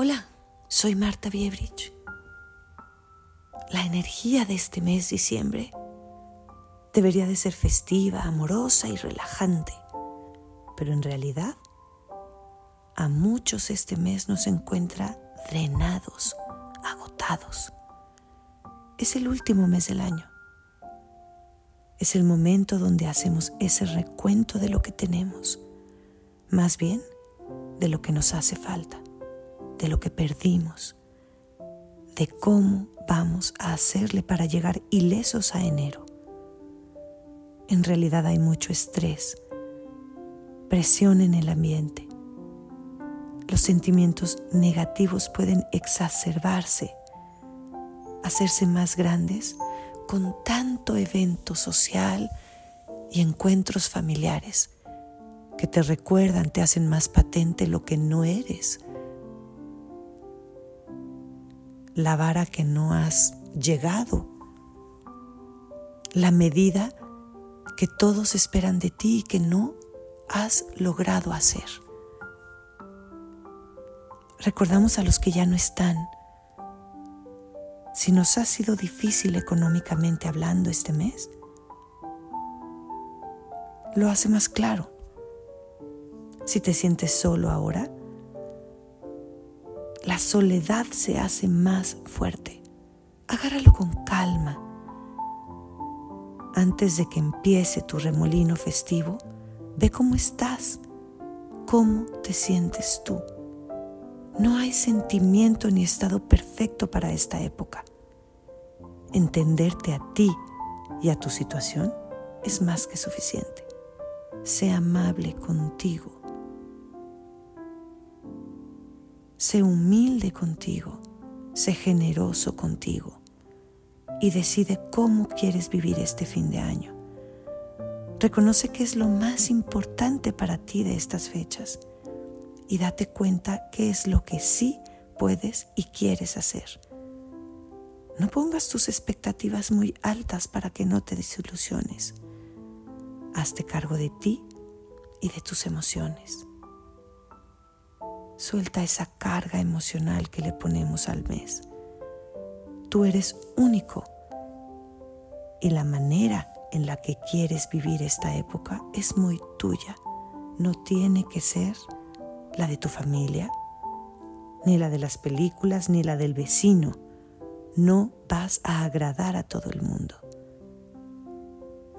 Hola, soy Marta Biebrich. La energía de este mes diciembre debería de ser festiva, amorosa y relajante, pero en realidad a muchos este mes nos encuentra drenados, agotados. Es el último mes del año. Es el momento donde hacemos ese recuento de lo que tenemos, más bien de lo que nos hace falta de lo que perdimos, de cómo vamos a hacerle para llegar ilesos a enero. En realidad hay mucho estrés, presión en el ambiente. Los sentimientos negativos pueden exacerbarse, hacerse más grandes con tanto evento social y encuentros familiares que te recuerdan, te hacen más patente lo que no eres la vara que no has llegado, la medida que todos esperan de ti y que no has logrado hacer. Recordamos a los que ya no están. Si nos ha sido difícil económicamente hablando este mes, lo hace más claro. Si te sientes solo ahora, la soledad se hace más fuerte. Agárralo con calma. Antes de que empiece tu remolino festivo, ve cómo estás, cómo te sientes tú. No hay sentimiento ni estado perfecto para esta época. Entenderte a ti y a tu situación es más que suficiente. Sé amable contigo Sé humilde contigo, sé generoso contigo y decide cómo quieres vivir este fin de año. Reconoce qué es lo más importante para ti de estas fechas y date cuenta qué es lo que sí puedes y quieres hacer. No pongas tus expectativas muy altas para que no te desilusiones. Hazte cargo de ti y de tus emociones. Suelta esa carga emocional que le ponemos al mes. Tú eres único y la manera en la que quieres vivir esta época es muy tuya. No tiene que ser la de tu familia, ni la de las películas, ni la del vecino. No vas a agradar a todo el mundo.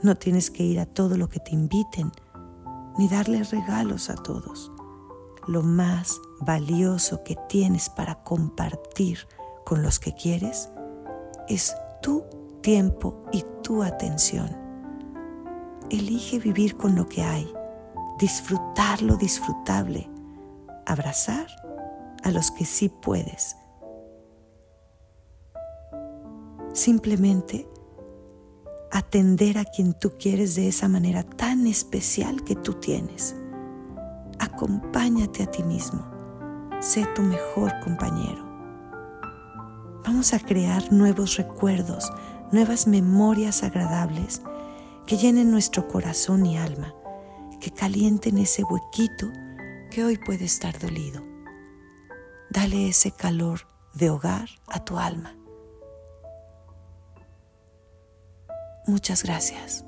No tienes que ir a todo lo que te inviten, ni darle regalos a todos lo más valioso que tienes para compartir con los que quieres es tu tiempo y tu atención. Elige vivir con lo que hay, disfrutar lo disfrutable, abrazar a los que sí puedes. Simplemente atender a quien tú quieres de esa manera tan especial que tú tienes acompáñate a ti mismo. Sé tu mejor compañero. Vamos a crear nuevos recuerdos, nuevas memorias agradables que llenen nuestro corazón y alma, que calienten ese huequito que hoy puede estar dolido. Dale ese calor de hogar a tu alma. Muchas gracias.